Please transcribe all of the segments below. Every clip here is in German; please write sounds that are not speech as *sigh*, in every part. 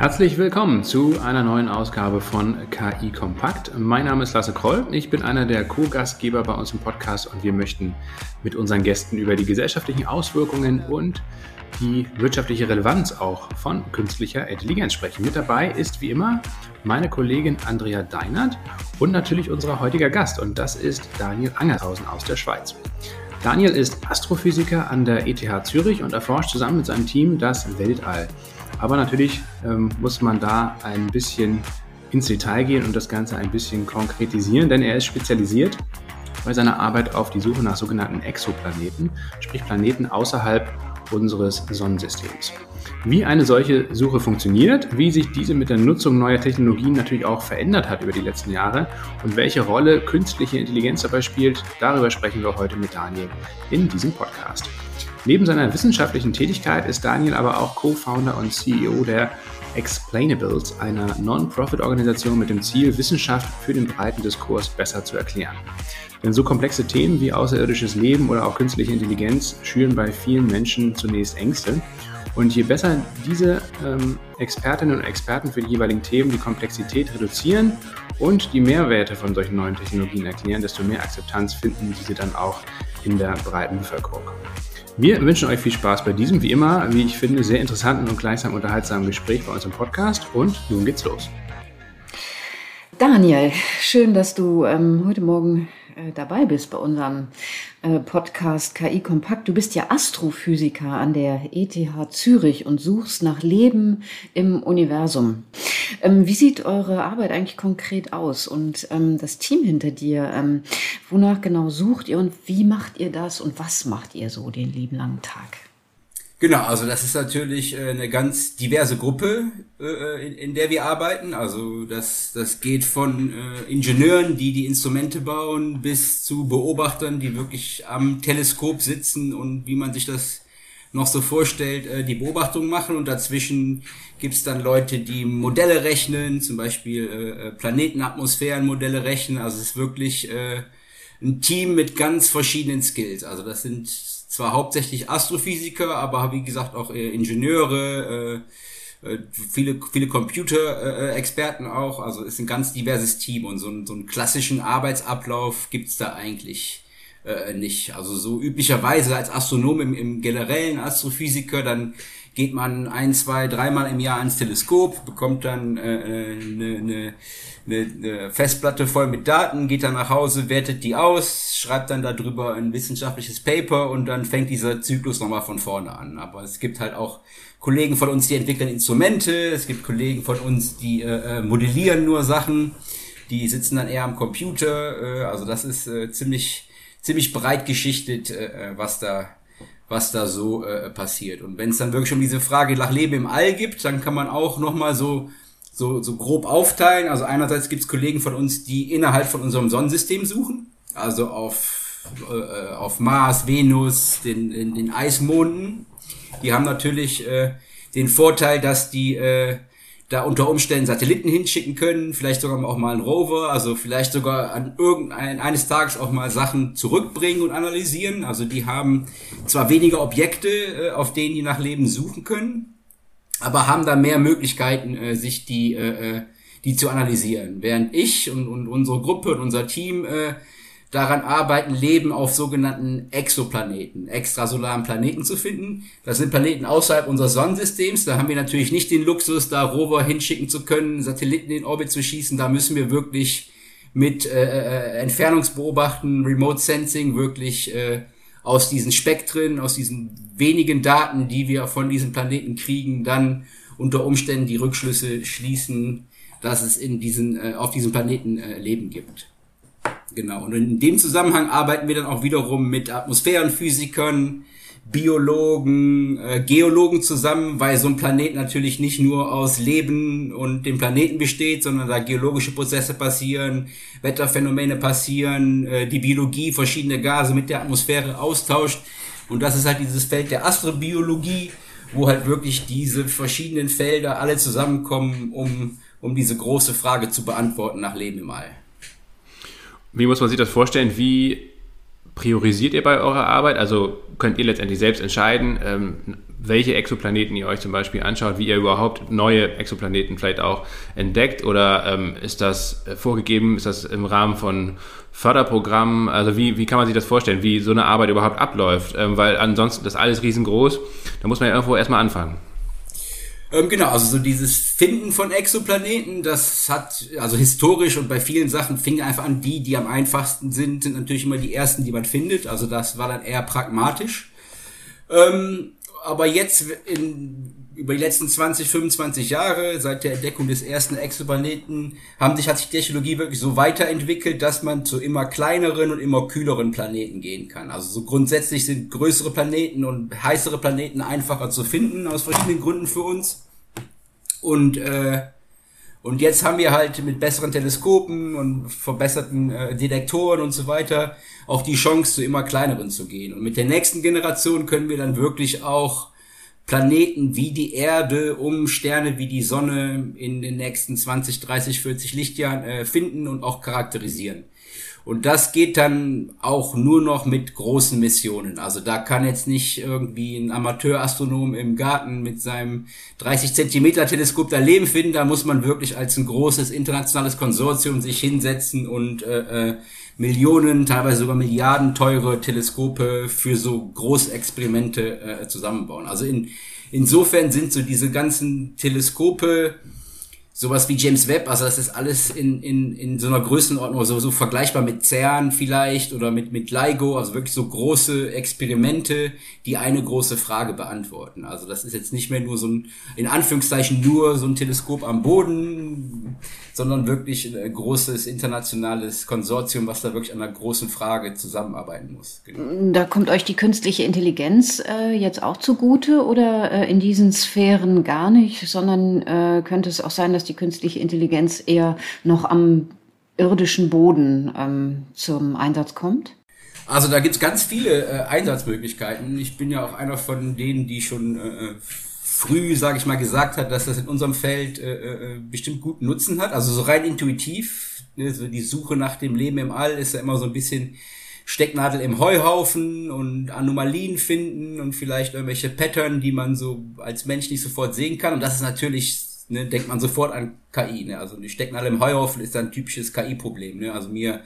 Herzlich willkommen zu einer neuen Ausgabe von KI Kompakt. Mein Name ist Lasse Kroll. Ich bin einer der Co-Gastgeber bei uns im Podcast und wir möchten mit unseren Gästen über die gesellschaftlichen Auswirkungen und die wirtschaftliche Relevanz auch von künstlicher Intelligenz sprechen. Mit dabei ist wie immer meine Kollegin Andrea Deinert und natürlich unser heutiger Gast und das ist Daniel Angerhausen aus der Schweiz. Daniel ist Astrophysiker an der ETH Zürich und erforscht zusammen mit seinem Team das Weltall. Aber natürlich ähm, muss man da ein bisschen ins Detail gehen und das Ganze ein bisschen konkretisieren, denn er ist spezialisiert bei seiner Arbeit auf die Suche nach sogenannten Exoplaneten, sprich Planeten außerhalb unseres Sonnensystems. Wie eine solche Suche funktioniert, wie sich diese mit der Nutzung neuer Technologien natürlich auch verändert hat über die letzten Jahre und welche Rolle künstliche Intelligenz dabei spielt, darüber sprechen wir heute mit Daniel in diesem Podcast. Neben seiner wissenschaftlichen Tätigkeit ist Daniel aber auch Co-Founder und CEO der Explainables, einer Non-Profit-Organisation mit dem Ziel, Wissenschaft für den breiten Diskurs besser zu erklären. Denn so komplexe Themen wie außerirdisches Leben oder auch künstliche Intelligenz schüren bei vielen Menschen zunächst Ängste. Und je besser diese ähm, Expertinnen und Experten für die jeweiligen Themen die Komplexität reduzieren und die Mehrwerte von solchen neuen Technologien erklären, desto mehr Akzeptanz finden diese dann auch in der breiten Bevölkerung. Wir wünschen euch viel Spaß bei diesem, wie immer, wie ich finde, sehr interessanten und gleichsam unterhaltsamen Gespräch bei uns im Podcast. Und nun geht's los. Daniel, schön, dass du ähm, heute Morgen äh, dabei bist bei unserem äh, Podcast KI Kompakt. Du bist ja Astrophysiker an der ETH Zürich und suchst nach Leben im Universum. Ähm, wie sieht eure Arbeit eigentlich konkret aus und ähm, das Team hinter dir? Ähm, wonach genau sucht ihr und wie macht ihr das und was macht ihr so den lieben langen Tag? Genau, also das ist natürlich äh, eine ganz diverse Gruppe, äh, in, in der wir arbeiten. Also das, das geht von äh, Ingenieuren, die die Instrumente bauen, bis zu Beobachtern, die wirklich am Teleskop sitzen und wie man sich das noch so vorstellt, die Beobachtung machen. Und dazwischen gibt's dann Leute, die Modelle rechnen, zum Beispiel Planetenatmosphärenmodelle rechnen. Also es ist wirklich ein Team mit ganz verschiedenen Skills. Also das sind zwar hauptsächlich Astrophysiker, aber wie gesagt auch äh, Ingenieure, äh, äh, viele, viele Computer-Experten auch. Also ist ein ganz diverses Team und so, ein, so einen klassischen Arbeitsablauf gibt's da eigentlich äh, nicht. Also so üblicherweise als Astronom im, im generellen Astrophysiker, dann geht man ein, zwei, dreimal im Jahr ans Teleskop, bekommt dann äh, eine, eine, eine Festplatte voll mit Daten, geht dann nach Hause, wertet die aus, schreibt dann darüber ein wissenschaftliches Paper und dann fängt dieser Zyklus nochmal von vorne an. Aber es gibt halt auch Kollegen von uns, die entwickeln Instrumente, es gibt Kollegen von uns, die äh, äh modellieren nur Sachen, die sitzen dann eher am Computer. Äh, also das ist äh, ziemlich ziemlich breit geschichtet, äh, äh was da was da so äh, passiert. Und wenn es dann wirklich um diese Frage nach Leben im All gibt, dann kann man auch nochmal so, so, so grob aufteilen. Also einerseits gibt es Kollegen von uns, die innerhalb von unserem Sonnensystem suchen, also auf, äh, auf Mars, Venus, den, den, den Eismonden. Die haben natürlich äh, den Vorteil, dass die äh, da unter Umständen Satelliten hinschicken können, vielleicht sogar auch mal einen Rover, also vielleicht sogar an irgendein eines Tages auch mal Sachen zurückbringen und analysieren. Also die haben zwar weniger Objekte, äh, auf denen die nach Leben suchen können, aber haben da mehr Möglichkeiten, äh, sich die äh, äh die zu analysieren. Während ich und, und unsere Gruppe und unser Team äh, daran arbeiten, Leben auf sogenannten Exoplaneten, extrasolaren Planeten zu finden. Das sind Planeten außerhalb unseres Sonnensystems. Da haben wir natürlich nicht den Luxus, da Rover hinschicken zu können, Satelliten in Orbit zu schießen. Da müssen wir wirklich mit äh, äh, Entfernungsbeobachten, Remote Sensing wirklich äh, aus diesen Spektren, aus diesen wenigen Daten, die wir von diesen Planeten kriegen, dann unter Umständen die Rückschlüsse schließen, dass es in diesen, äh, auf diesem Planeten äh, Leben gibt. Genau. Und in dem Zusammenhang arbeiten wir dann auch wiederum mit Atmosphärenphysikern, Biologen, äh, Geologen zusammen, weil so ein Planet natürlich nicht nur aus Leben und dem Planeten besteht, sondern da geologische Prozesse passieren, Wetterphänomene passieren, äh, die Biologie verschiedene Gase mit der Atmosphäre austauscht. Und das ist halt dieses Feld der Astrobiologie, wo halt wirklich diese verschiedenen Felder alle zusammenkommen, um, um diese große Frage zu beantworten nach Leben im All. Wie muss man sich das vorstellen? Wie priorisiert ihr bei eurer Arbeit? Also könnt ihr letztendlich selbst entscheiden, ähm, welche Exoplaneten ihr euch zum Beispiel anschaut, wie ihr überhaupt neue Exoplaneten vielleicht auch entdeckt oder ähm, ist das vorgegeben, ist das im Rahmen von Förderprogrammen, also wie, wie kann man sich das vorstellen, wie so eine Arbeit überhaupt abläuft, ähm, weil ansonsten das alles riesengroß, da muss man ja irgendwo erstmal anfangen. Ähm, genau, also so dieses Finden von Exoplaneten, das hat, also historisch und bei vielen Sachen fing einfach an, die, die am einfachsten sind, sind natürlich immer die ersten, die man findet. Also das war dann eher pragmatisch. Ähm, aber jetzt in, über die letzten 20, 25 Jahre, seit der Entdeckung des ersten Exoplaneten, haben sich, hat sich Technologie wirklich so weiterentwickelt, dass man zu immer kleineren und immer kühleren Planeten gehen kann. Also so grundsätzlich sind größere Planeten und heißere Planeten einfacher zu finden, aus verschiedenen Gründen für uns. Und, äh, und jetzt haben wir halt mit besseren Teleskopen und verbesserten äh, Detektoren und so weiter auch die Chance, zu immer kleineren zu gehen. Und mit der nächsten Generation können wir dann wirklich auch Planeten wie die Erde um Sterne wie die Sonne in den nächsten 20, 30, 40 Lichtjahren äh, finden und auch charakterisieren. Und das geht dann auch nur noch mit großen Missionen. Also da kann jetzt nicht irgendwie ein Amateurastronom im Garten mit seinem 30 Zentimeter Teleskop da Leben finden. Da muss man wirklich als ein großes internationales Konsortium sich hinsetzen und äh, äh, Millionen, teilweise sogar Milliarden teure Teleskope für so Großexperimente äh, zusammenbauen. Also in, insofern sind so diese ganzen Teleskope sowas wie James Webb, also das ist alles in, in, in so einer Größenordnung, so, so vergleichbar mit CERN vielleicht oder mit, mit LIGO, also wirklich so große Experimente, die eine große Frage beantworten. Also das ist jetzt nicht mehr nur so ein, in Anführungszeichen nur so ein Teleskop am Boden, sondern wirklich ein großes internationales Konsortium, was da wirklich an einer großen Frage zusammenarbeiten muss. Genau. Da kommt euch die künstliche Intelligenz äh, jetzt auch zugute oder äh, in diesen Sphären gar nicht, sondern äh, könnte es auch sein, dass die künstliche Intelligenz eher noch am irdischen Boden ähm, zum Einsatz kommt? Also da gibt's ganz viele äh, Einsatzmöglichkeiten. Ich bin ja auch einer von denen, die schon äh, früh, sage ich mal, gesagt hat, dass das in unserem Feld äh, äh, bestimmt guten Nutzen hat. Also so rein intuitiv, ne, so die Suche nach dem Leben im All ist ja immer so ein bisschen Stecknadel im Heuhaufen und Anomalien finden und vielleicht irgendwelche Pattern, die man so als Mensch nicht sofort sehen kann. Und das ist natürlich ne, denkt man sofort an KI. Ne? Also die Stecknadel im Heuhaufen ist ein typisches KI-Problem. Ne? Also mir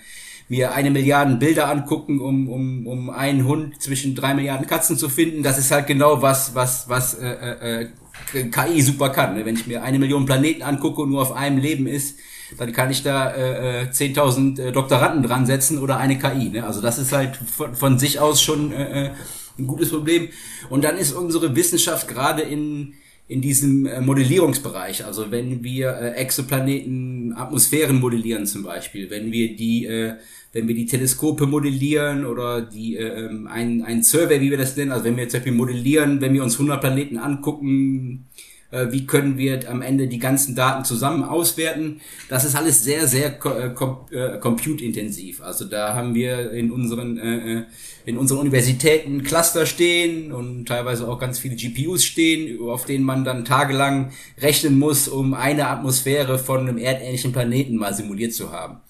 mir eine Milliarden Bilder angucken, um, um, um einen Hund zwischen drei Milliarden Katzen zu finden. Das ist halt genau was, was, was äh, äh, äh KI super kann. Ne? Wenn ich mir eine Million Planeten angucke und nur auf einem Leben ist, dann kann ich da äh, 10.000 äh, äh, Doktoranden dran setzen oder eine KI. Ne? Also das ist halt von, von sich aus schon äh, äh ein gutes Problem. Und dann ist unsere Wissenschaft gerade in in diesem äh, Modellierungsbereich. Also wenn wir äh, Exoplaneten, Atmosphären modellieren zum Beispiel, wenn wir die, äh, wenn wir die Teleskope modellieren oder die äh, ähm, ein, ein Survey, wie wir das nennen, also wenn wir zum Beispiel modellieren, wenn wir uns 100 Planeten angucken, äh, wie können wir am Ende die ganzen Daten zusammen auswerten. Das ist alles sehr, sehr äh, äh, compute-intensiv. Also da haben wir in unseren, in unseren Universitäten Cluster stehen und teilweise auch ganz viele GPUs stehen, auf denen man dann tagelang rechnen muss, um eine Atmosphäre von einem erdähnlichen Planeten mal simuliert zu haben.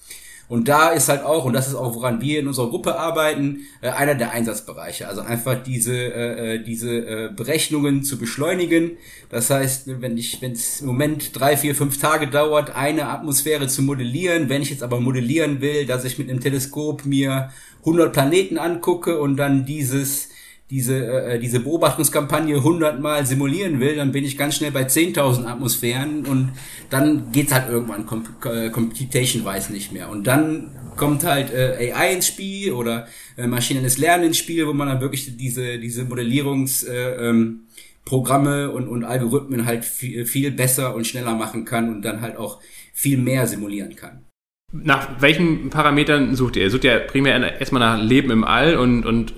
Und da ist halt auch, und das ist auch, woran wir in unserer Gruppe arbeiten, äh, einer der Einsatzbereiche. Also einfach diese, äh, äh, diese äh, Berechnungen zu beschleunigen. Das heißt, wenn ich, wenn es im Moment drei, vier, fünf Tage dauert, eine Atmosphäre zu modellieren, wenn ich jetzt aber modellieren will, dass ich mit einem Teleskop mir 100 Planeten angucke und dann dieses diese, äh, diese Beobachtungskampagne hundertmal simulieren will, dann bin ich ganz schnell bei 10.000 Atmosphären und dann geht's halt irgendwann äh, Computation-wise nicht mehr. Und dann kommt halt äh, AI ins Spiel oder äh, maschinelles Lernen ins Spiel, wo man dann wirklich diese, diese Modellierungsprogramme äh, ähm, und, und Algorithmen halt viel, viel besser und schneller machen kann und dann halt auch viel mehr simulieren kann. Nach welchen Parametern sucht ihr? Sucht ihr primär erstmal nach Leben im All und, und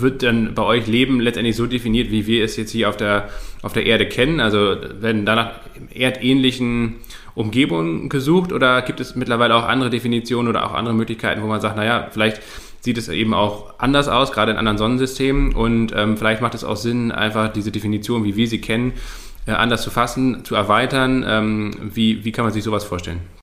wird dann bei euch Leben letztendlich so definiert, wie wir es jetzt hier auf der, auf der Erde kennen? Also werden danach erdähnlichen Umgebungen gesucht oder gibt es mittlerweile auch andere Definitionen oder auch andere Möglichkeiten, wo man sagt, naja, vielleicht sieht es eben auch anders aus, gerade in anderen Sonnensystemen und ähm, vielleicht macht es auch Sinn, einfach diese Definition, wie wir sie kennen, äh, anders zu fassen, zu erweitern. Ähm, wie, wie kann man sich sowas vorstellen?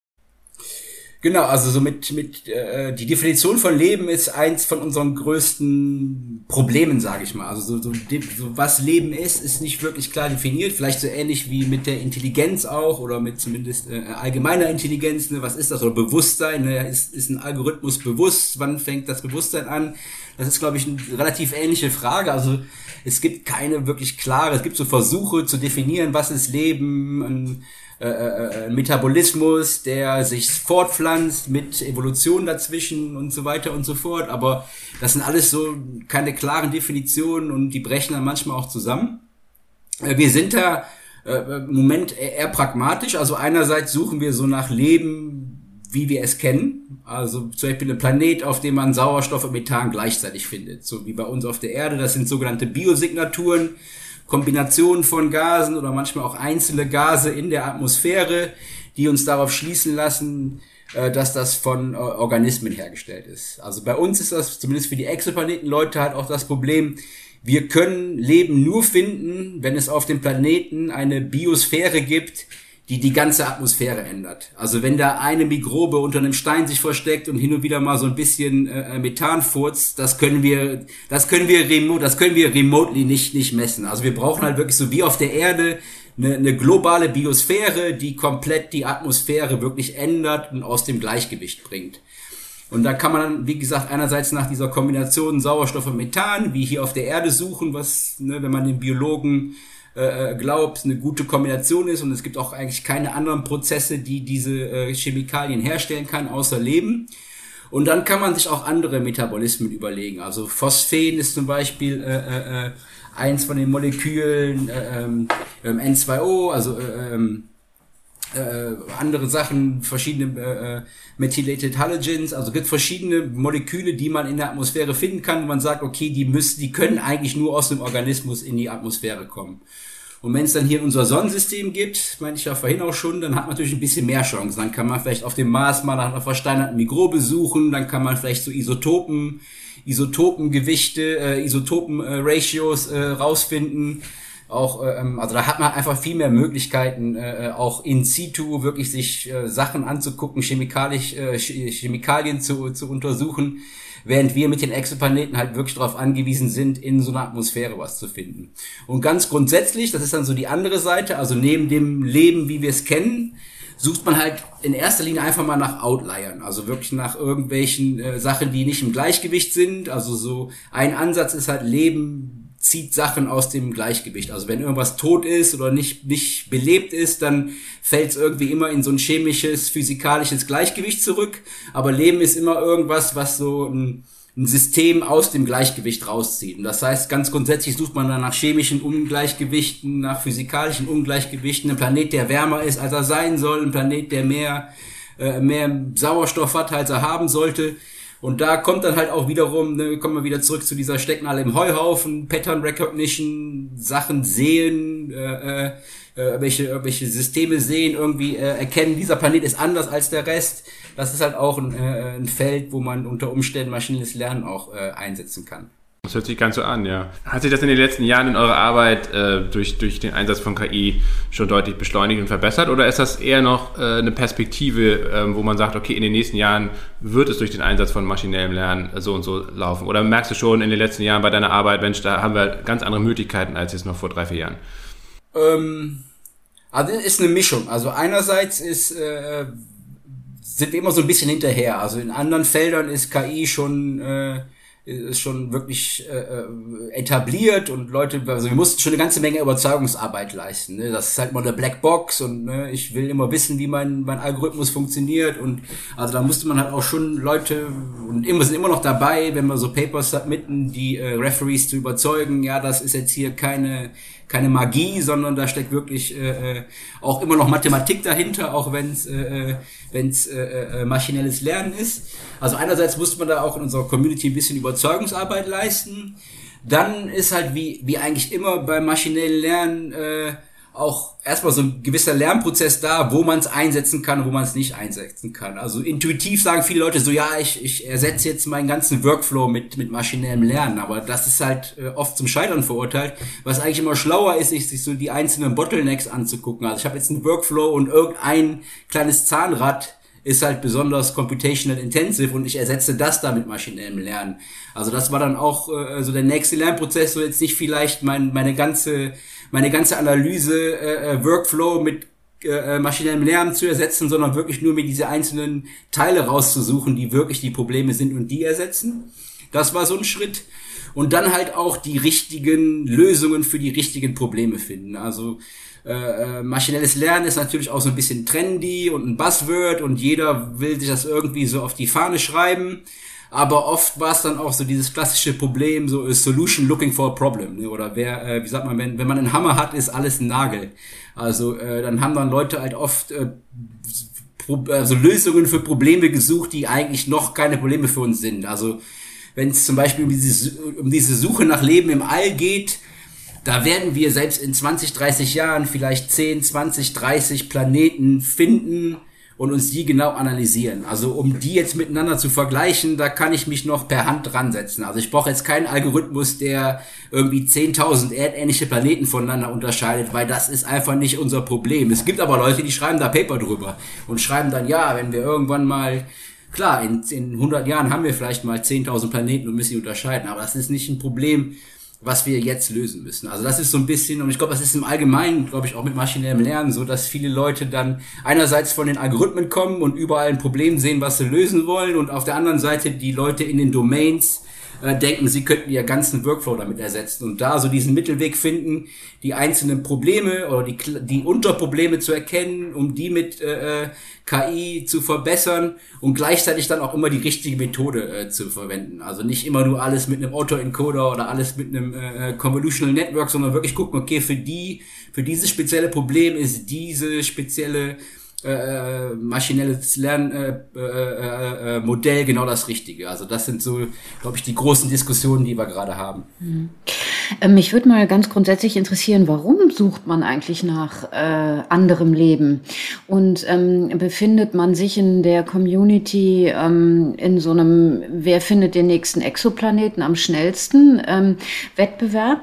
Genau, also so mit, mit äh, die Definition von Leben ist eins von unseren größten Problemen, sage ich mal. Also so, so, so was Leben ist, ist nicht wirklich klar definiert. Vielleicht so ähnlich wie mit der Intelligenz auch oder mit zumindest äh, allgemeiner Intelligenz. Ne? Was ist das? Oder Bewusstsein? Ne? Ist, ist ein Algorithmus bewusst? Wann fängt das Bewusstsein an? Das ist, glaube ich, eine relativ ähnliche Frage. Also es gibt keine wirklich klare, es gibt so Versuche zu definieren, was ist Leben, ein, äh, äh, äh, Metabolismus, der sich fortpflanzt mit Evolution dazwischen und so weiter und so fort. Aber das sind alles so keine klaren Definitionen und die brechen dann manchmal auch zusammen. Äh, wir sind da äh, im Moment eher pragmatisch. Also einerseits suchen wir so nach Leben, wie wir es kennen. Also zum Beispiel ein Planet, auf dem man Sauerstoff und Methan gleichzeitig findet. So wie bei uns auf der Erde. Das sind sogenannte Biosignaturen. Kombinationen von Gasen oder manchmal auch einzelne Gase in der Atmosphäre, die uns darauf schließen lassen, äh, dass das von äh, Organismen hergestellt ist. Also bei uns ist das zumindest für die Exoplaneten-Leute halt auch das Problem, wir können Leben nur finden, wenn es auf dem Planeten eine Biosphäre gibt, die die ganze Atmosphäre ändert. Also wenn da eine Mikrobe unter einem Stein sich versteckt und hin und wieder mal so ein bisschen äh, Methan furzt, das können wir, das können wir remote, das können wir remotely nicht nicht messen. Also wir brauchen halt wirklich so wie auf der Erde eine, eine globale Biosphäre, die komplett die Atmosphäre wirklich ändert und aus dem Gleichgewicht bringt. Und da kann man dann, wie gesagt, einerseits nach dieser Kombination Sauerstoff und Methan, wie hier auf der Erde suchen, was, ne, wenn man den Biologen äh, äh, glaubt, eine gute Kombination ist und es gibt auch eigentlich keine anderen Prozesse, die diese äh, Chemikalien herstellen kann, außer Leben. Und dann kann man sich auch andere Metabolismen überlegen. Also Phosphen ist zum Beispiel äh, äh, äh eins von den Molekülen, äh, ähm, N2O, also äh, ähm, äh, andere Sachen, verschiedene äh, äh, Methylated Halogens, also gibt verschiedene Moleküle, die man in der Atmosphäre finden kann, wo man sagt, okay, die müssen, die können eigentlich nur aus dem Organismus in die Atmosphäre kommen. Und wenn es dann hier unser Sonnensystem gibt, meinte ich ja vorhin auch schon, dann hat man natürlich ein bisschen mehr Chancen. Dann kann man vielleicht auf dem Mars mal nach einer versteinerten Mikrobe suchen, dann kann man vielleicht so Isotopen, Isotopengewichte, äh, Isotopen-Ratios äh, rausfinden auch, äh, ähm, also da hat man einfach viel mehr Möglichkeiten, äh, äh, auch in situ wirklich sich äh, Sachen anzugucken, chemikalisch, äh, Chemikalien zu, zu untersuchen, während wir mit den Exoplaneten halt wirklich darauf angewiesen sind, in so einer Atmosphäre was zu finden. Und ganz grundsätzlich, das ist dann so die andere Seite, also neben dem Leben, wie wir es kennen, sucht man halt in erster Linie einfach mal nach Outliern, also wirklich nach irgendwelchen äh, Sachen, die nicht im Gleichgewicht sind. Also so ein Ansatz ist halt Leben zieht Sachen aus dem Gleichgewicht. Also wenn irgendwas tot ist oder nicht, nicht belebt ist, dann fällt es irgendwie immer in so ein chemisches, physikalisches Gleichgewicht zurück. Aber Leben ist immer irgendwas, was so ein, ein System aus dem Gleichgewicht rauszieht. Und das heißt, ganz grundsätzlich sucht man dann nach chemischen Ungleichgewichten, nach physikalischen Ungleichgewichten, ein Planet, der wärmer ist, als er sein soll, ein Planet, der mehr, äh, mehr Sauerstoff hat, als er haben sollte. Und da kommt dann halt auch wiederum, ne, kommen wir wieder zurück zu dieser Stecknadel im Heuhaufen, Pattern Recognition, Sachen sehen, äh, äh, welche, welche Systeme sehen, irgendwie äh, erkennen, dieser Planet ist anders als der Rest. Das ist halt auch ein, äh, ein Feld, wo man unter Umständen maschinelles Lernen auch äh, einsetzen kann. Das hört sich ganz so an, ja. Hat sich das in den letzten Jahren in eurer Arbeit äh, durch, durch den Einsatz von KI schon deutlich beschleunigt und verbessert? Oder ist das eher noch äh, eine Perspektive, äh, wo man sagt, okay, in den nächsten Jahren wird es durch den Einsatz von maschinellem Lernen so und so laufen? Oder merkst du schon in den letzten Jahren bei deiner Arbeit, Mensch, da haben wir ganz andere Möglichkeiten als jetzt noch vor drei, vier Jahren? Ähm, also ist eine Mischung. Also einerseits ist, äh, sind wir immer so ein bisschen hinterher. Also in anderen Feldern ist KI schon... Äh, ist schon wirklich äh, äh, etabliert und Leute, also wir mussten schon eine ganze Menge Überzeugungsarbeit leisten. Ne? Das ist halt mal eine Blackbox und ne, ich will immer wissen, wie mein, mein Algorithmus funktioniert und also da musste man halt auch schon Leute und immer sind immer noch dabei, wenn wir so Papers submitten, die äh, Referees zu überzeugen, ja, das ist jetzt hier keine keine Magie, sondern da steckt wirklich äh, äh auch immer noch Mathematik dahinter, auch wenn es äh, äh wenn's, äh, äh, maschinelles Lernen ist. Also einerseits muss man da auch in unserer Community ein bisschen Überzeugungsarbeit leisten. Dann ist halt wie, wie eigentlich immer beim maschinellen Lernen äh, auch erstmal so ein gewisser Lernprozess da, wo man es einsetzen kann wo man es nicht einsetzen kann. Also intuitiv sagen viele Leute so, ja, ich, ich ersetze jetzt meinen ganzen Workflow mit, mit maschinellem Lernen, aber das ist halt äh, oft zum Scheitern verurteilt. Was eigentlich immer schlauer ist, ist sich so die einzelnen Bottlenecks anzugucken. Also ich habe jetzt einen Workflow und irgendein kleines Zahnrad ist halt besonders computational intensive und ich ersetze das da mit maschinellem Lernen. Also das war dann auch äh, so der nächste Lernprozess, so jetzt nicht vielleicht mein, meine ganze meine ganze Analyse äh, äh Workflow mit äh, maschinellem Lernen zu ersetzen, sondern wirklich nur mir diese einzelnen Teile rauszusuchen, die wirklich die Probleme sind und die ersetzen. Das war so ein Schritt. Und dann halt auch die richtigen Lösungen für die richtigen Probleme finden. Also äh, äh, maschinelles Lernen ist natürlich auch so ein bisschen trendy und ein Buzzword und jeder will sich das irgendwie so auf die Fahne schreiben. Aber oft war es dann auch so dieses klassische Problem, so a solution looking for a problem. Ne? Oder wer, äh, wie sagt man, wenn, wenn man einen Hammer hat, ist alles ein Nagel. Also äh, dann haben dann Leute halt oft äh, also Lösungen für Probleme gesucht, die eigentlich noch keine Probleme für uns sind. Also wenn es zum Beispiel um diese, um diese Suche nach Leben im All geht, da werden wir selbst in 20, 30 Jahren vielleicht 10, 20, 30 Planeten finden und uns die genau analysieren. Also um die jetzt miteinander zu vergleichen, da kann ich mich noch per Hand dran setzen. Also ich brauche jetzt keinen Algorithmus, der irgendwie 10.000 erdähnliche Planeten voneinander unterscheidet, weil das ist einfach nicht unser Problem. Es gibt aber Leute, die schreiben da Paper drüber und schreiben dann, ja, wenn wir irgendwann mal Klar, in, in 100 Jahren haben wir vielleicht mal 10.000 Planeten und müssen die unterscheiden, aber das ist nicht ein Problem, was wir jetzt lösen müssen. Also das ist so ein bisschen, und ich glaube, das ist im Allgemeinen, glaube ich, auch mit maschinellem Lernen so, dass viele Leute dann einerseits von den Algorithmen kommen und überall ein Problem sehen, was sie lösen wollen, und auf der anderen Seite die Leute in den Domains äh, denken, sie könnten ihr ganzen Workflow damit ersetzen und da so diesen Mittelweg finden, die einzelnen Probleme oder die, die Unterprobleme zu erkennen, um die mit äh, äh KI zu verbessern und gleichzeitig dann auch immer die richtige Methode äh, zu verwenden. Also nicht immer nur alles mit einem Autoencoder oder alles mit einem äh, äh, Convolutional Network, sondern wirklich gucken, okay, für die, für dieses spezielle Problem ist diese spezielle äh, äh, maschinelles Lernmodell äh, äh, äh, äh, genau das Richtige. Also das sind so, glaube ich, die großen Diskussionen, die wir gerade haben. Mhm. Mich würde mal ganz grundsätzlich interessieren, warum sucht man eigentlich nach äh, anderem Leben? Und ähm, befindet man sich in der Community ähm, in so einem, wer findet den nächsten Exoplaneten am schnellsten ähm, Wettbewerb?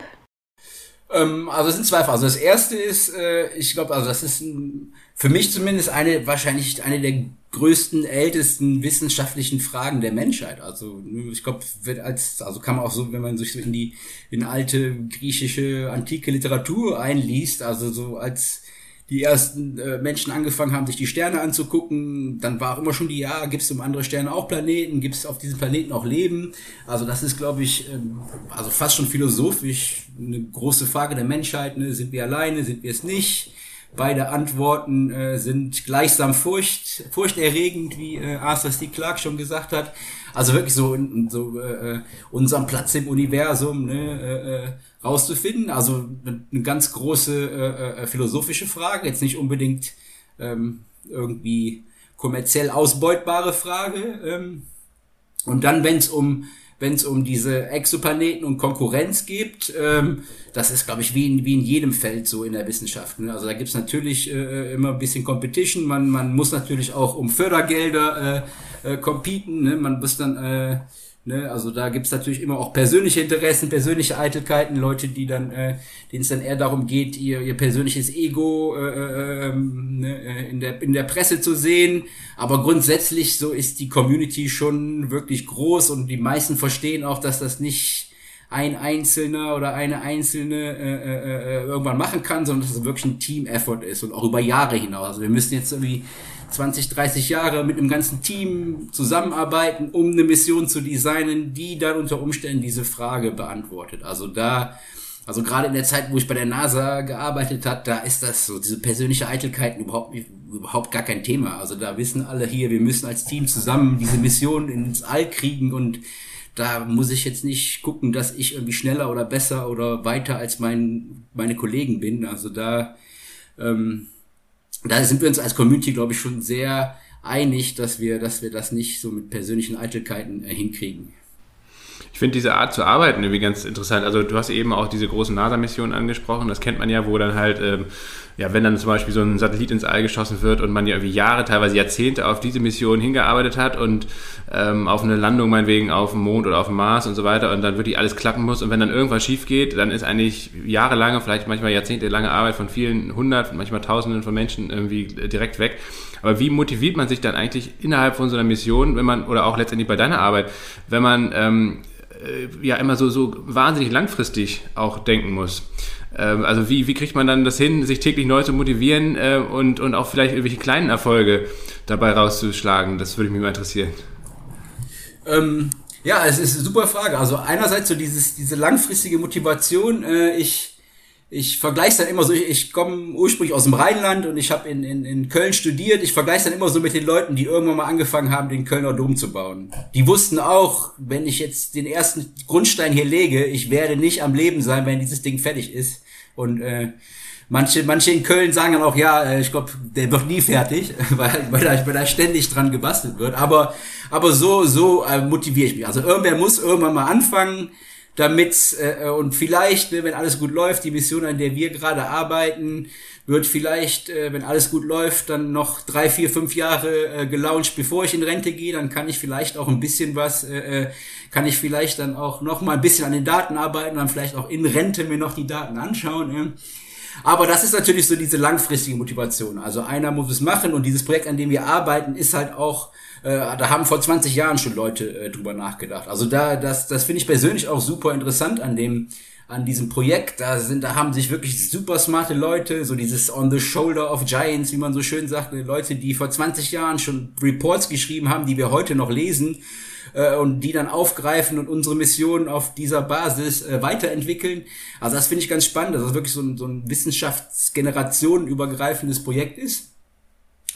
Ähm, also es sind zwei Phasen. Also das erste ist, äh, ich glaube, also das ist ein für mich zumindest eine, wahrscheinlich eine der größten, ältesten wissenschaftlichen Fragen der Menschheit. Also, ich glaube, wird als, also kann man auch so, wenn man sich so in die, in alte griechische, antike Literatur einliest, also so als die ersten äh, Menschen angefangen haben, sich die Sterne anzugucken, dann war auch immer schon die, ja, gibt es um andere Sterne auch Planeten, gibt es auf diesen Planeten auch Leben? Also das ist, glaube ich, ähm, also fast schon philosophisch eine große Frage der Menschheit. Ne? Sind wir alleine, sind wir es nicht? Beide Antworten äh, sind gleichsam furcht, furchterregend, wie äh, Arthur C. Clarke schon gesagt hat. Also wirklich so, so äh, äh, unseren Platz im Universum ne, äh, äh, rauszufinden. Also eine ganz große äh, äh, philosophische Frage, jetzt nicht unbedingt ähm, irgendwie kommerziell ausbeutbare Frage. Ähm. Und dann, wenn es um wenn es um diese Exoplaneten und Konkurrenz geht. Ähm, das ist, glaube ich, wie in, wie in jedem Feld so in der Wissenschaft. Ne? Also da gibt's natürlich äh, immer ein bisschen Competition. Man, man muss natürlich auch um Fördergelder äh, äh, competen. Ne? Man muss dann äh, Ne, also da gibt's natürlich immer auch persönliche Interessen, persönliche Eitelkeiten, Leute, die dann, äh, denen es dann eher darum geht, ihr, ihr persönliches Ego äh, äh, ähm, ne, äh, in, der, in der Presse zu sehen. Aber grundsätzlich so ist die Community schon wirklich groß und die meisten verstehen auch, dass das nicht ein Einzelner oder eine Einzelne äh, äh, äh irgendwann machen kann, sondern dass es wirklich ein Team-Effort ist und auch über Jahre hinaus. Also wir müssen jetzt irgendwie 20, 30 Jahre mit einem ganzen Team zusammenarbeiten, um eine Mission zu designen, die dann unter Umständen diese Frage beantwortet. Also da, also gerade in der Zeit, wo ich bei der NASA gearbeitet hat, da ist das so, diese persönliche Eitelkeiten überhaupt, überhaupt gar kein Thema. Also da wissen alle hier, wir müssen als Team zusammen diese Mission ins All kriegen und da muss ich jetzt nicht gucken, dass ich irgendwie schneller oder besser oder weiter als mein, meine Kollegen bin. Also da, ähm, da sind wir uns als Community, glaube ich, schon sehr einig, dass wir, dass wir das nicht so mit persönlichen Eitelkeiten äh, hinkriegen. Ich finde diese Art zu arbeiten irgendwie ganz interessant. Also du hast eben auch diese großen NASA-Missionen angesprochen. Das kennt man ja, wo dann halt ähm, ja, wenn dann zum Beispiel so ein Satellit ins All geschossen wird und man ja irgendwie Jahre, teilweise Jahrzehnte auf diese Mission hingearbeitet hat und ähm, auf eine Landung meinetwegen auf dem Mond oder auf dem Mars und so weiter und dann wirklich alles klappen muss und wenn dann irgendwas schief geht, dann ist eigentlich jahrelange, vielleicht manchmal jahrzehntelange Arbeit von vielen hundert, manchmal tausenden von Menschen irgendwie direkt weg. Aber wie motiviert man sich dann eigentlich innerhalb von so einer Mission, wenn man, oder auch letztendlich bei deiner Arbeit, wenn man ähm, äh, ja immer so, so wahnsinnig langfristig auch denken muss? Ähm, also wie, wie kriegt man dann das hin, sich täglich neu zu motivieren äh, und, und auch vielleicht irgendwelche kleinen Erfolge dabei rauszuschlagen? Das würde mich mal interessieren. Ähm, ja, es ist eine super Frage. Also einerseits so dieses, diese langfristige Motivation. Äh, ich ich vergleiche dann immer so, ich, ich komme ursprünglich aus dem Rheinland und ich habe in, in, in Köln studiert. Ich vergleiche dann immer so mit den Leuten, die irgendwann mal angefangen haben, den Kölner Dom zu bauen. Die wussten auch, wenn ich jetzt den ersten Grundstein hier lege, ich werde nicht am Leben sein, wenn dieses Ding fertig ist. Und äh, manche, manche in Köln sagen dann auch, ja, äh, ich glaube, der wird nie fertig, *laughs* weil, weil, da, weil da ständig dran gebastelt wird. Aber, aber so, so äh, motiviere ich mich. Also irgendwer muss irgendwann mal anfangen damit äh, und vielleicht, ne, wenn alles gut läuft, die Mission, an der wir gerade arbeiten, wird vielleicht, äh, wenn alles gut läuft, dann noch drei, vier, fünf Jahre äh, gelauncht, bevor ich in Rente gehe. Dann kann ich vielleicht auch ein bisschen was, äh, äh, kann ich vielleicht dann auch noch mal ein bisschen an den Daten arbeiten, dann vielleicht auch in Rente mir noch die Daten anschauen. Ja. Aber das ist natürlich so diese langfristige Motivation. Also einer muss es machen und dieses Projekt, an dem wir arbeiten, ist halt auch äh, da haben vor 20 Jahren schon Leute äh, drüber nachgedacht. Also da, das, das finde ich persönlich auch super interessant an dem, an diesem Projekt. Da sind, da haben sich wirklich super smarte Leute, so dieses on the shoulder of giants, wie man so schön sagt, Leute, die vor 20 Jahren schon Reports geschrieben haben, die wir heute noch lesen äh, und die dann aufgreifen und unsere Mission auf dieser Basis äh, weiterentwickeln. Also das finde ich ganz spannend, dass das wirklich so ein, so ein wissenschaftsgenerationenübergreifendes Projekt ist.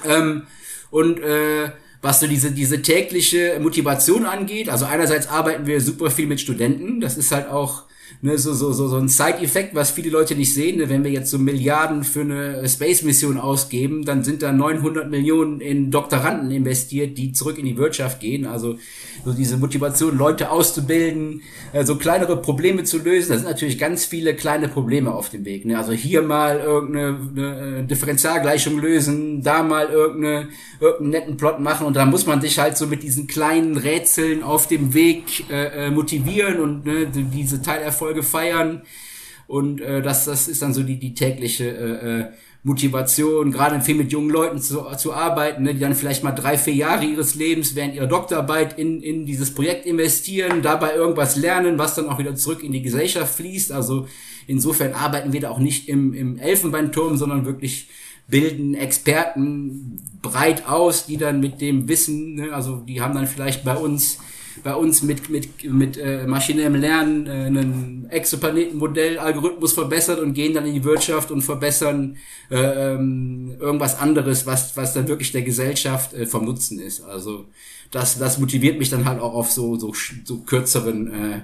Ähm, und äh, was so diese, diese tägliche Motivation angeht. Also einerseits arbeiten wir super viel mit Studenten. Das ist halt auch ne, so, so, so, so ein Side-Effekt, was viele Leute nicht sehen. Ne? Wenn wir jetzt so Milliarden für eine Space-Mission ausgeben, dann sind da 900 Millionen in Doktoranden investiert, die zurück in die Wirtschaft gehen. Also so diese Motivation, Leute auszubilden, äh, so kleinere Probleme zu lösen. Da sind natürlich ganz viele kleine Probleme auf dem Weg. Ne? Also hier mal irgendeine eine äh, Differentialgleichung lösen, da mal irgendeine, irgendeinen netten Plot machen und da muss man sich halt so mit diesen kleinen Rätseln auf dem Weg äh, äh motivieren und ne, diese Teilerfolge feiern. Und äh, das, das ist dann so die, die tägliche äh, äh Motivation, gerade viel mit jungen Leuten zu, zu arbeiten, ne, die dann vielleicht mal drei, vier Jahre ihres Lebens während ihrer Doktorarbeit in, in dieses Projekt investieren, dabei irgendwas lernen, was dann auch wieder zurück in die Gesellschaft fließt. Also insofern arbeiten wir da auch nicht im, im Elfenbeinturm, sondern wirklich bilden Experten breit aus, die dann mit dem Wissen, ne, also die haben dann vielleicht bei uns bei uns mit, mit, mit äh, maschinellem Lernen äh, ein Exoplanetenmodell, Algorithmus verbessert und gehen dann in die Wirtschaft und verbessern äh, ähm, irgendwas anderes, was, was dann wirklich der Gesellschaft äh, vom Nutzen ist. Also das, das motiviert mich dann halt auch auf so, so, so kürzeren äh,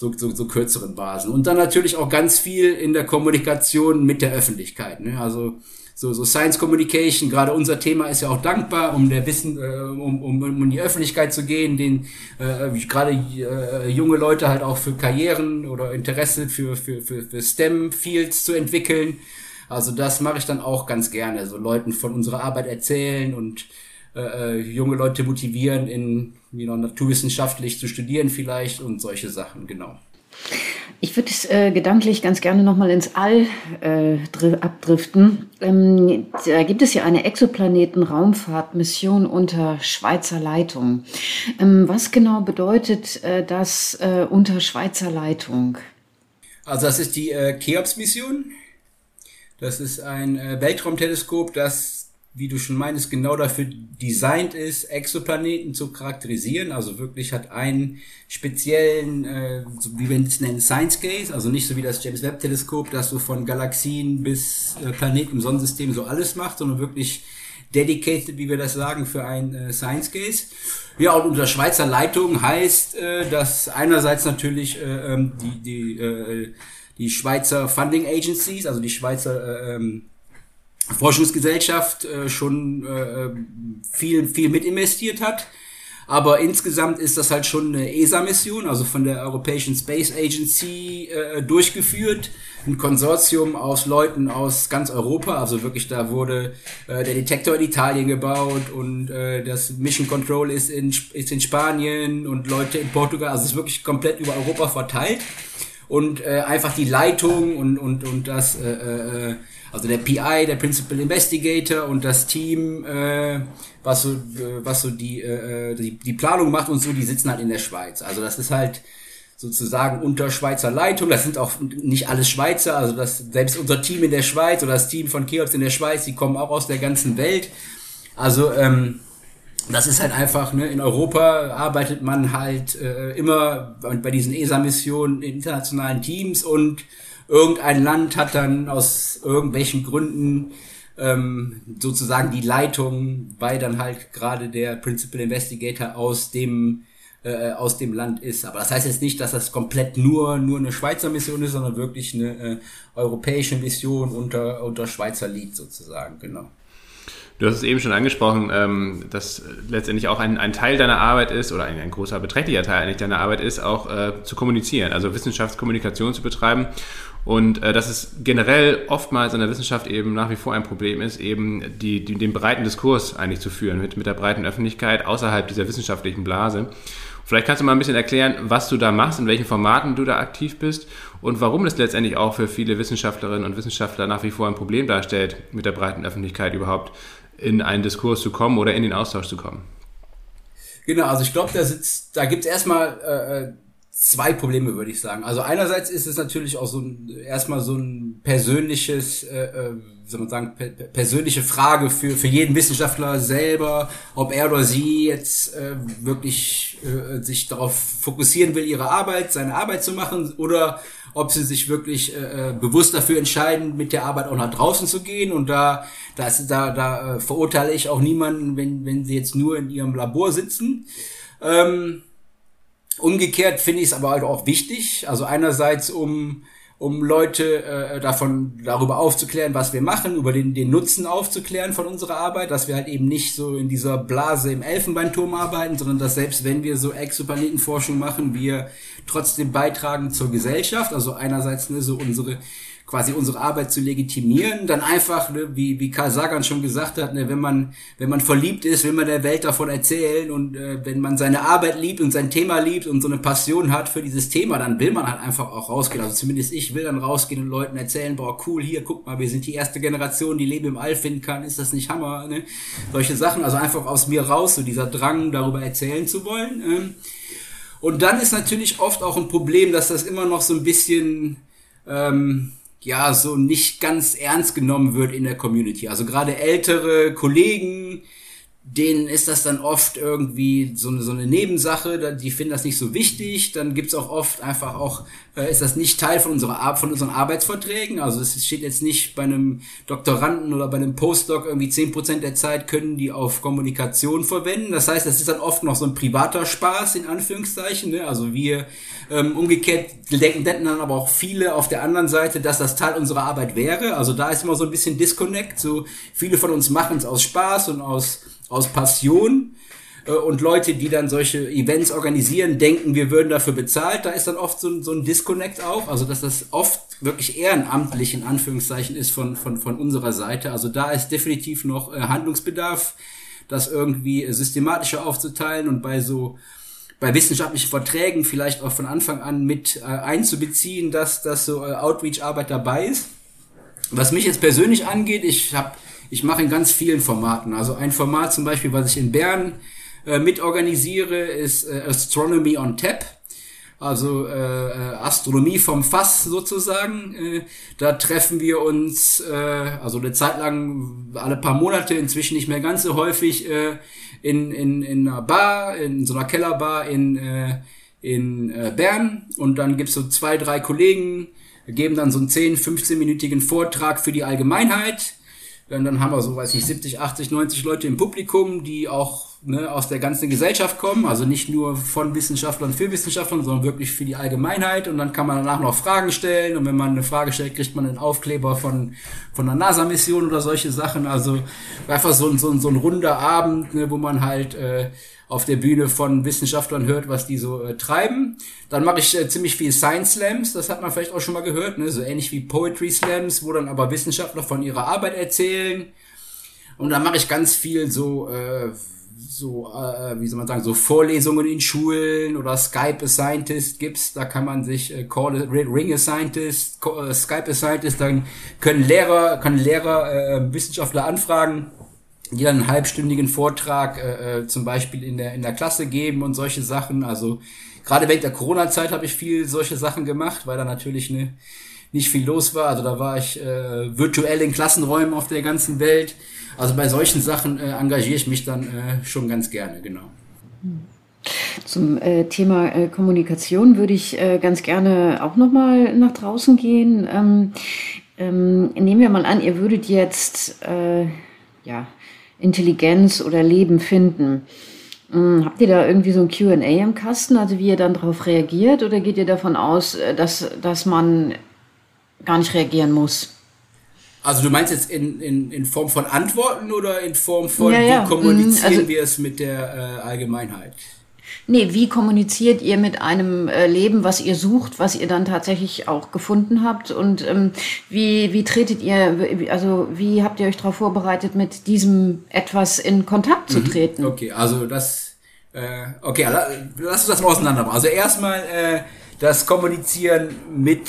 so, so, so kürzeren Basen. Und dann natürlich auch ganz viel in der Kommunikation mit der Öffentlichkeit. Ne? Also so, so Science Communication, gerade unser Thema ist ja auch dankbar, um der Wissen, äh, um, um, um in die Öffentlichkeit zu gehen, den äh, gerade äh, junge Leute halt auch für Karrieren oder Interesse für, für, für, für STEM-Fields zu entwickeln. Also das mache ich dann auch ganz gerne, so Leuten von unserer Arbeit erzählen und äh, äh junge Leute motivieren, in you know, naturwissenschaftlich zu studieren vielleicht und solche Sachen, genau. Ich würde es äh, gedanklich ganz gerne nochmal ins All äh, abdriften. Ähm, da gibt es ja eine Exoplaneten-Raumfahrtmission unter Schweizer Leitung. Ähm, was genau bedeutet äh, das äh, unter Schweizer Leitung? Also das ist die äh, Cheops-Mission. Das ist ein äh, Weltraumteleskop, das wie du schon meinst, genau dafür designt ist, Exoplaneten zu charakterisieren. Also wirklich hat einen speziellen, äh, so wie wir es nennen, Science Gaze, also nicht so wie das James Webb Teleskop, das so von Galaxien bis äh, Planeten im Sonnensystem so alles macht, sondern wirklich dedicated, wie wir das sagen, für ein äh, Science Gaze. Ja, und unter Schweizer Leitung heißt, äh, dass einerseits natürlich äh, ähm, die, die, äh, die Schweizer Funding Agencies, also die Schweizer äh, ähm, Forschungsgesellschaft äh, schon äh, viel, viel mit investiert hat. Aber insgesamt ist das halt schon eine ESA-Mission, also von der Europäischen Space Agency äh, durchgeführt. Ein Konsortium aus Leuten aus ganz Europa, also wirklich da wurde äh, der Detektor in Italien gebaut und äh, das Mission Control ist in, ist in Spanien und Leute in Portugal, also es ist wirklich komplett über Europa verteilt. Und äh, einfach die Leitung und, und, und das äh, äh, also der PI, der Principal Investigator und das Team, äh, was so, äh, was so die, äh, die, die Planung macht und so, die sitzen halt in der Schweiz. Also das ist halt sozusagen unter Schweizer Leitung. Das sind auch nicht alles Schweizer, also das, selbst unser Team in der Schweiz oder das Team von Cheops in der Schweiz, die kommen auch aus der ganzen Welt. Also ähm, das ist halt einfach, ne, in Europa arbeitet man halt äh, immer bei diesen ESA-Missionen in internationalen Teams und irgendein Land hat dann aus irgendwelchen Gründen ähm, sozusagen die Leitung, weil dann halt gerade der Principal Investigator aus dem äh, aus dem Land ist. Aber das heißt jetzt nicht, dass das komplett nur nur eine Schweizer Mission ist, sondern wirklich eine äh, europäische Mission unter unter Schweizer Lied sozusagen, genau. Du hast es eben schon angesprochen, ähm, dass letztendlich auch ein, ein Teil deiner Arbeit ist, oder ein, ein großer, beträchtlicher Teil eigentlich deiner Arbeit ist, auch äh, zu kommunizieren, also Wissenschaftskommunikation zu betreiben. Und äh, dass es generell oftmals in der Wissenschaft eben nach wie vor ein Problem ist, eben die, die, den breiten Diskurs eigentlich zu führen mit, mit der breiten Öffentlichkeit außerhalb dieser wissenschaftlichen Blase. Vielleicht kannst du mal ein bisschen erklären, was du da machst, in welchen Formaten du da aktiv bist und warum es letztendlich auch für viele Wissenschaftlerinnen und Wissenschaftler nach wie vor ein Problem darstellt, mit der breiten Öffentlichkeit überhaupt in einen Diskurs zu kommen oder in den Austausch zu kommen. Genau, also ich glaube, da sitzt, da gibt es erstmal äh, äh, zwei Probleme, würde ich sagen. Also einerseits ist es natürlich auch so ein, erstmal so ein persönliches, äh, äh, wie soll man sagen, per persönliche Frage für, für jeden Wissenschaftler selber, ob er oder sie jetzt äh, wirklich äh, sich darauf fokussieren will, ihre Arbeit, seine Arbeit zu machen oder ob sie sich wirklich äh, äh, bewusst dafür entscheiden, mit der Arbeit auch nach draußen zu gehen. Und da, da, da, da äh, verurteile ich auch niemanden, wenn, wenn sie jetzt nur in ihrem Labor sitzen. Ähm, umgekehrt finde ich es aber halt auch wichtig. Also einerseits, um um Leute äh, davon darüber aufzuklären, was wir machen, über den, den Nutzen aufzuklären von unserer Arbeit, dass wir halt eben nicht so in dieser Blase im Elfenbeinturm arbeiten, sondern dass selbst wenn wir so Exoplanetenforschung machen, wir trotzdem beitragen zur Gesellschaft. Also einerseits ne, so unsere quasi unsere Arbeit zu legitimieren, dann einfach, ne, wie, wie Karl Sagan schon gesagt hat, ne, wenn man, wenn man verliebt ist, will man der Welt davon erzählen und äh, wenn man seine Arbeit liebt und sein Thema liebt und so eine Passion hat für dieses Thema, dann will man halt einfach auch rausgehen. Also zumindest ich will dann rausgehen und Leuten erzählen, boah, cool, hier, guck mal, wir sind die erste Generation, die Leben im All finden kann, ist das nicht Hammer, ne? Solche Sachen, also einfach aus mir raus, so dieser Drang, darüber erzählen zu wollen. Ähm. Und dann ist natürlich oft auch ein Problem, dass das immer noch so ein bisschen, ähm, ja, so nicht ganz ernst genommen wird in der Community. Also gerade ältere Kollegen, denen ist das dann oft irgendwie so eine, so eine Nebensache, die finden das nicht so wichtig. Dann gibt's auch oft einfach auch, äh, ist das nicht Teil von unserer von unseren Arbeitsverträgen. Also es steht jetzt nicht bei einem Doktoranden oder bei einem Postdoc irgendwie zehn Prozent der Zeit können die auf Kommunikation verwenden. Das heißt, das ist dann oft noch so ein privater Spaß, in Anführungszeichen. Ne? Also wir ähm, umgekehrt denken dann aber auch viele auf der anderen Seite, dass das Teil unserer Arbeit wäre. Also da ist immer so ein bisschen Disconnect. So viele von uns machen es aus Spaß und aus aus Passion äh, und Leute, die dann solche Events organisieren, denken, wir würden dafür bezahlt. Da ist dann oft so, ein, so ein Disconnect auch, also dass das oft wirklich ehrenamtlich in Anführungszeichen ist von, von, von unserer Seite. Also da ist definitiv noch äh, Handlungsbedarf, das irgendwie systematischer aufzuteilen und bei so bei wissenschaftlichen Verträgen vielleicht auch von Anfang an mit äh, einzubeziehen, dass, dass so äh, Outreach-Arbeit dabei ist. Was mich jetzt persönlich angeht, ich habe ich mache in ganz vielen Formaten. Also ein Format zum Beispiel, was ich in Bern äh, mitorganisiere, ist äh, Astronomy on Tap. Also äh, äh, Astronomie vom Fass sozusagen. Äh, da treffen wir uns äh, also eine Zeit lang alle paar Monate, inzwischen nicht mehr ganz so häufig, äh, in, in, in einer Bar, in so einer Kellerbar in, äh, in äh, Bern. Und dann gibt's so zwei, drei Kollegen, geben dann so einen 10, 15-minütigen Vortrag für die Allgemeinheit dann, dann haben wir so, weiß ich, 70, 80, 90 Leute im Publikum, die auch ne, aus der ganzen Gesellschaft kommen, also nicht nur von Wissenschaftlern für Wissenschaftlern, sondern wirklich für die Allgemeinheit. Und dann kann man danach noch Fragen stellen. Und wenn man eine Frage stellt, kriegt man einen Aufkleber von, von einer NASA-Mission oder solche Sachen. Also einfach so, so, so ein runder Abend, ne, wo man halt äh, auf der Bühne von Wissenschaftlern hört, was die so äh, treiben. Dann mache ich äh, ziemlich viel Science Slams, das hat man vielleicht auch schon mal gehört, ne? so ähnlich wie Poetry Slams, wo dann aber Wissenschaftler von ihrer Arbeit erzählen. Und dann mache ich ganz viel so äh, so, äh, wie soll man sagen, so Vorlesungen in Schulen oder Skype a Scientist gibt's, da kann man sich äh, call it, ring a Scientist, call, äh, Skype a Scientist, dann können Lehrer, können Lehrer, äh, Wissenschaftler anfragen, dann einen halbstündigen Vortrag äh, äh, zum Beispiel in der, in der Klasse geben und solche Sachen. Also gerade während der Corona-Zeit habe ich viel solche Sachen gemacht, weil da natürlich ne, nicht viel los war. Also da war ich äh, virtuell in Klassenräumen auf der ganzen Welt. Also bei solchen Sachen äh, engagiere ich mich dann äh, schon ganz gerne, genau. Zum äh, Thema äh, Kommunikation würde ich äh, ganz gerne auch nochmal nach draußen gehen. Ähm, ähm, nehmen wir mal an, ihr würdet jetzt äh, ja, Intelligenz oder Leben finden. Hm, habt ihr da irgendwie so ein QA im Kasten, also wie ihr dann darauf reagiert, oder geht ihr davon aus, äh, dass, dass man gar nicht reagieren muss? Also du meinst jetzt in, in, in Form von Antworten oder in Form von, ja, ja. wie kommunizieren also, wir es mit der äh, Allgemeinheit? Nee, wie kommuniziert ihr mit einem äh, Leben, was ihr sucht, was ihr dann tatsächlich auch gefunden habt? Und ähm, wie, wie tretet ihr, also wie habt ihr euch darauf vorbereitet, mit diesem etwas in Kontakt zu mhm. treten? Okay, also das, äh, okay, lass uns das mal auseinandermachen. Also erstmal äh, das Kommunizieren mit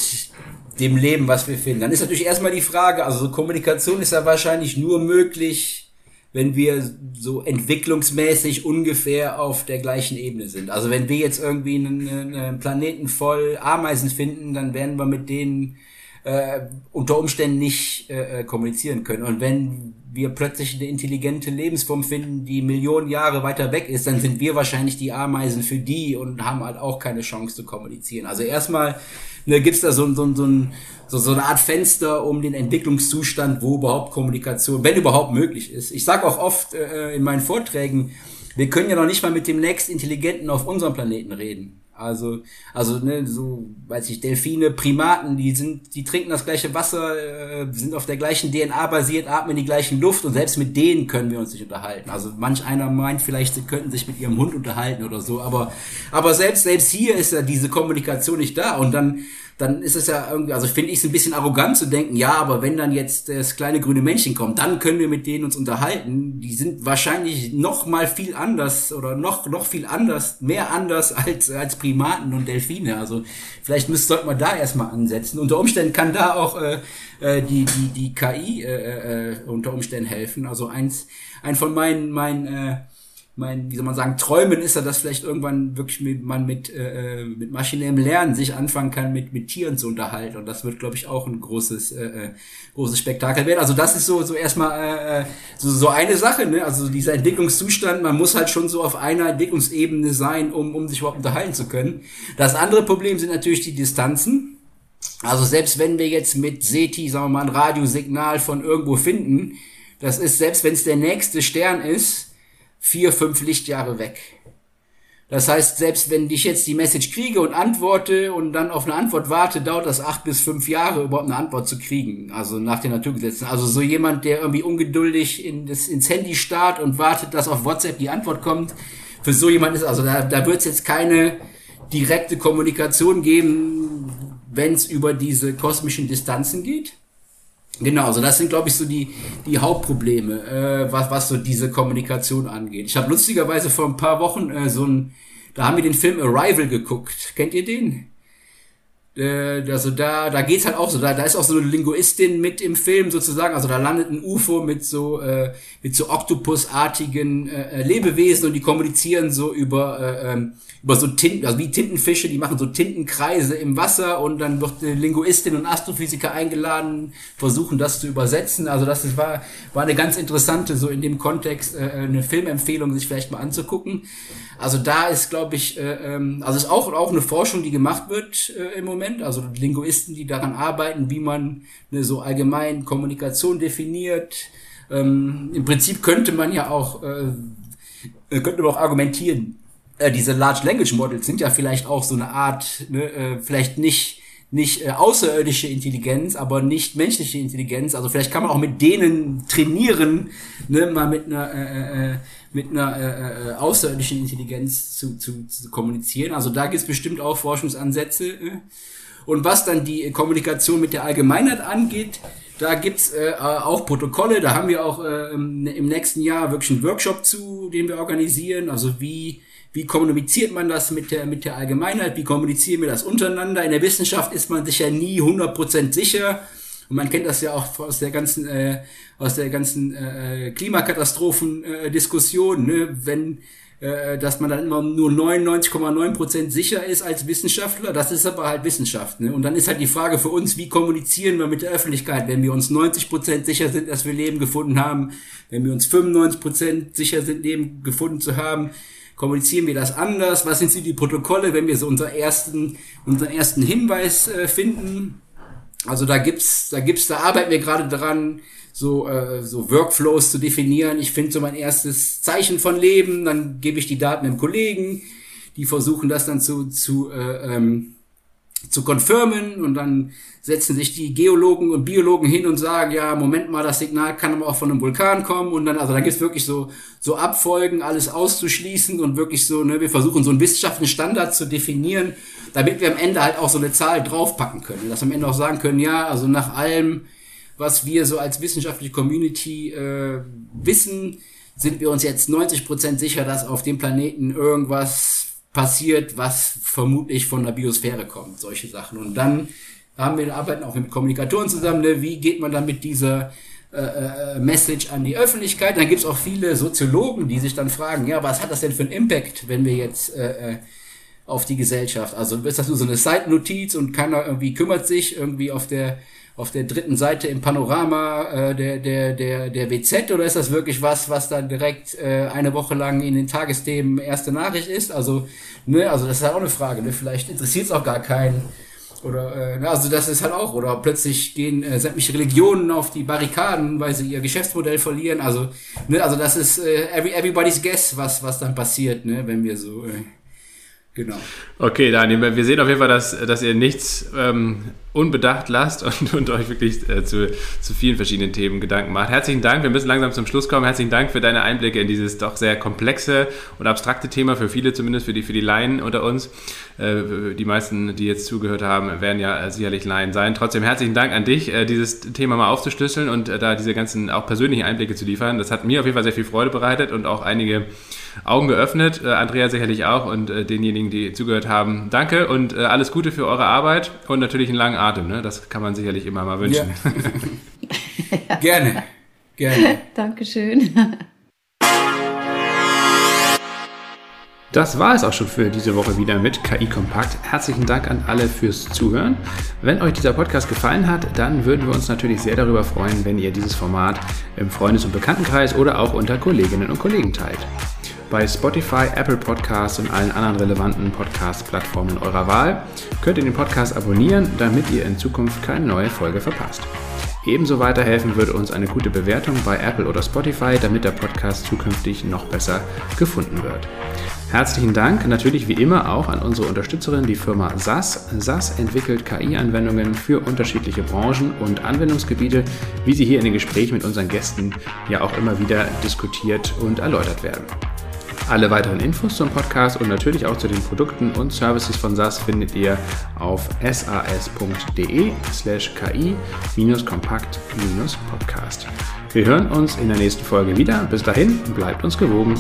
dem Leben, was wir finden. Dann ist natürlich erstmal die Frage, also Kommunikation ist ja wahrscheinlich nur möglich, wenn wir so entwicklungsmäßig ungefähr auf der gleichen Ebene sind. Also wenn wir jetzt irgendwie einen, einen Planeten voll Ameisen finden, dann werden wir mit denen äh, unter Umständen nicht äh, äh, kommunizieren können. Und wenn wir plötzlich eine intelligente Lebensform finden, die Millionen Jahre weiter weg ist, dann sind wir wahrscheinlich die Ameisen für die und haben halt auch keine Chance zu kommunizieren. Also erstmal ne, gibt es da so, so, so, so, so eine Art Fenster um den Entwicklungszustand, wo überhaupt Kommunikation, wenn überhaupt möglich ist. Ich sage auch oft äh, in meinen Vorträgen, wir können ja noch nicht mal mit dem nächst Intelligenten auf unserem Planeten reden. Also, also ne, so, weiß ich, Delfine, Primaten, die sind, die trinken das gleiche Wasser, äh, sind auf der gleichen DNA basiert, atmen die gleichen Luft und selbst mit denen können wir uns nicht unterhalten. Also manch einer meint vielleicht, sie könnten sich mit ihrem Hund unterhalten oder so, aber, aber selbst, selbst hier ist ja diese Kommunikation nicht da und dann dann ist es ja irgendwie, also finde ich es ein bisschen arrogant zu denken, ja, aber wenn dann jetzt das kleine grüne Männchen kommt, dann können wir mit denen uns unterhalten. Die sind wahrscheinlich noch mal viel anders oder noch noch viel anders, mehr anders als als Primaten und Delfine. Also vielleicht müsste sollte man da erstmal ansetzen. Unter Umständen kann da auch äh, äh, die die die KI äh, äh, unter Umständen helfen. Also eins ein von meinen meinen äh, mein, wie soll man sagen, Träumen ist ja, dass vielleicht irgendwann wirklich mit, man mit, äh, mit maschinellem Lernen sich anfangen kann, mit, mit Tieren zu unterhalten. Und das wird, glaube ich, auch ein großes, äh, äh, großes Spektakel werden. Also das ist so, so erstmal äh, äh, so, so eine Sache, ne? Also dieser Entwicklungszustand, man muss halt schon so auf einer Entwicklungsebene sein, um, um sich überhaupt unterhalten zu können. Das andere Problem sind natürlich die Distanzen. Also selbst wenn wir jetzt mit SETI, sagen wir mal, ein Radiosignal von irgendwo finden, das ist, selbst wenn es der nächste Stern ist, vier, fünf Lichtjahre weg. Das heißt, selbst wenn ich jetzt die Message kriege und antworte und dann auf eine Antwort warte, dauert das acht bis fünf Jahre, überhaupt eine Antwort zu kriegen. Also nach den Naturgesetzen. Also so jemand, der irgendwie ungeduldig in das, ins Handy starrt und wartet, dass auf WhatsApp die Antwort kommt. Für so jemand ist, also da, da wird es jetzt keine direkte Kommunikation geben, wenn es über diese kosmischen Distanzen geht. Genau, also das sind, glaube ich, so die, die Hauptprobleme, äh, was, was so diese Kommunikation angeht. Ich habe lustigerweise vor ein paar Wochen äh, so ein, da haben wir den Film Arrival geguckt. Kennt ihr den? Äh, also da, da geht's halt auch so, da, da ist auch so eine Linguistin mit im Film sozusagen, also da landet ein UFO mit so, äh, mit so Oktopusartigen äh, Lebewesen und die kommunizieren so über, äh, ähm, über so Tinten, also wie Tintenfische, die machen so Tintenkreise im Wasser und dann wird eine Linguistin und Astrophysiker eingeladen, versuchen das zu übersetzen. Also das war, war eine ganz interessante, so in dem Kontext, äh, eine Filmempfehlung, sich vielleicht mal anzugucken. Also da ist, glaube ich, äh, ähm, also ist auch, auch eine Forschung, die gemacht wird äh, im Moment. Also Linguisten, die daran arbeiten, wie man eine so allgemein Kommunikation definiert. Ähm, Im Prinzip könnte man ja auch äh, äh, könnte man auch argumentieren, äh, diese Large Language Models sind ja vielleicht auch so eine Art, ne, äh, vielleicht nicht nicht äh, außerirdische Intelligenz, aber nicht menschliche Intelligenz. Also vielleicht kann man auch mit denen trainieren, ne, mal mit einer äh, äh, mit einer äh, äh, außerirdischen Intelligenz zu, zu, zu kommunizieren. Also da gibt es bestimmt auch Forschungsansätze. Äh. Und was dann die Kommunikation mit der Allgemeinheit angeht, da gibt's äh, auch Protokolle. Da haben wir auch äh, im, im nächsten Jahr wirklich einen Workshop zu, den wir organisieren. Also wie wie kommuniziert man das mit der, mit der Allgemeinheit? Wie kommunizieren wir das untereinander? In der Wissenschaft ist man sich ja nie 100% sicher. Und man kennt das ja auch aus der ganzen, äh, aus der ganzen äh, Klimakatastrophen-Diskussion, ne? wenn äh, dass man dann immer nur 99,9% sicher ist als Wissenschaftler. Das ist aber halt Wissenschaft. Ne? Und dann ist halt die Frage für uns, wie kommunizieren wir mit der Öffentlichkeit, wenn wir uns 90% sicher sind, dass wir Leben gefunden haben, wenn wir uns 95% sicher sind, Leben gefunden zu haben, kommunizieren wir das anders? Was sind die Protokolle, wenn wir so unseren ersten, unseren ersten Hinweis äh, finden? Also da gibt's, da gibt's, da arbeiten wir gerade dran, so, äh, so Workflows zu definieren. Ich finde so mein erstes Zeichen von Leben, dann gebe ich die Daten dem Kollegen, die versuchen das dann zu, zu äh, ähm, zu confirmen und dann setzen sich die Geologen und Biologen hin und sagen, ja, Moment mal, das Signal kann aber auch von einem Vulkan kommen. Und dann, also da gibt's wirklich so, so Abfolgen, alles auszuschließen und wirklich so, ne, wir versuchen so einen wissenschaftlichen Standard zu definieren, damit wir am Ende halt auch so eine Zahl draufpacken können, dass wir am Ende auch sagen können, ja, also nach allem, was wir so als wissenschaftliche Community äh, wissen, sind wir uns jetzt 90% sicher, dass auf dem Planeten irgendwas passiert, was vermutlich von der Biosphäre kommt, solche Sachen. Und dann haben wir arbeiten auch mit Kommunikatoren zusammen, ne? wie geht man dann mit dieser äh, äh, Message an die Öffentlichkeit. Dann gibt's auch viele Soziologen, die sich dann fragen, ja, was hat das denn für einen Impact, wenn wir jetzt äh, äh auf die Gesellschaft, also ist das nur so eine Side-Notiz und keiner irgendwie kümmert sich irgendwie auf der auf der dritten Seite im Panorama äh, der, der, der, der WZ oder ist das wirklich was, was dann direkt äh, eine Woche lang in den Tagesthemen erste Nachricht ist? Also, ne, also das ist halt auch eine Frage, ne? Vielleicht interessiert es auch gar keinen. Oder äh, ne, also das ist halt auch, oder plötzlich gehen äh, sämtliche Religionen auf die Barrikaden, weil sie ihr Geschäftsmodell verlieren. Also, ne, also das ist äh, every, everybody's guess, was, was dann passiert, ne, wenn wir so. Äh, Genau. Okay, Daniel, wir sehen auf jeden Fall, dass, dass ihr nichts ähm, unbedacht lasst *laughs* und, und euch wirklich äh, zu, zu vielen verschiedenen Themen Gedanken macht. Herzlichen Dank, wir müssen langsam zum Schluss kommen. Herzlichen Dank für deine Einblicke in dieses doch sehr komplexe und abstrakte Thema, für viele zumindest, für die, für die Laien unter uns. Äh, die meisten, die jetzt zugehört haben, werden ja sicherlich Laien sein. Trotzdem herzlichen Dank an dich, äh, dieses Thema mal aufzuschlüsseln und äh, da diese ganzen auch persönlichen Einblicke zu liefern. Das hat mir auf jeden Fall sehr viel Freude bereitet und auch einige Augen geöffnet. Äh, Andrea sicherlich auch und äh, denjenigen, die zugehört haben. Danke und äh, alles Gute für eure Arbeit und natürlich einen langen Atem. Ne? Das kann man sicherlich immer mal wünschen. Ja. *laughs* *laughs* Gerne. Gerne. Dankeschön. Das war es auch schon für diese Woche wieder mit KI Kompakt. Herzlichen Dank an alle fürs Zuhören. Wenn euch dieser Podcast gefallen hat, dann würden wir uns natürlich sehr darüber freuen, wenn ihr dieses Format im Freundes- und Bekanntenkreis oder auch unter Kolleginnen und Kollegen teilt bei Spotify, Apple Podcasts und allen anderen relevanten Podcast-Plattformen eurer Wahl. Könnt ihr den Podcast abonnieren, damit ihr in Zukunft keine neue Folge verpasst. Ebenso weiterhelfen würde uns eine gute Bewertung bei Apple oder Spotify, damit der Podcast zukünftig noch besser gefunden wird. Herzlichen Dank natürlich wie immer auch an unsere Unterstützerin, die Firma SAS. SAS entwickelt KI-Anwendungen für unterschiedliche Branchen und Anwendungsgebiete, wie sie hier in den Gesprächen mit unseren Gästen ja auch immer wieder diskutiert und erläutert werden. Alle weiteren Infos zum Podcast und natürlich auch zu den Produkten und Services von SAS findet ihr auf sas.de slash ki-kompakt-podcast. Wir hören uns in der nächsten Folge wieder. Bis dahin, bleibt uns gewogen.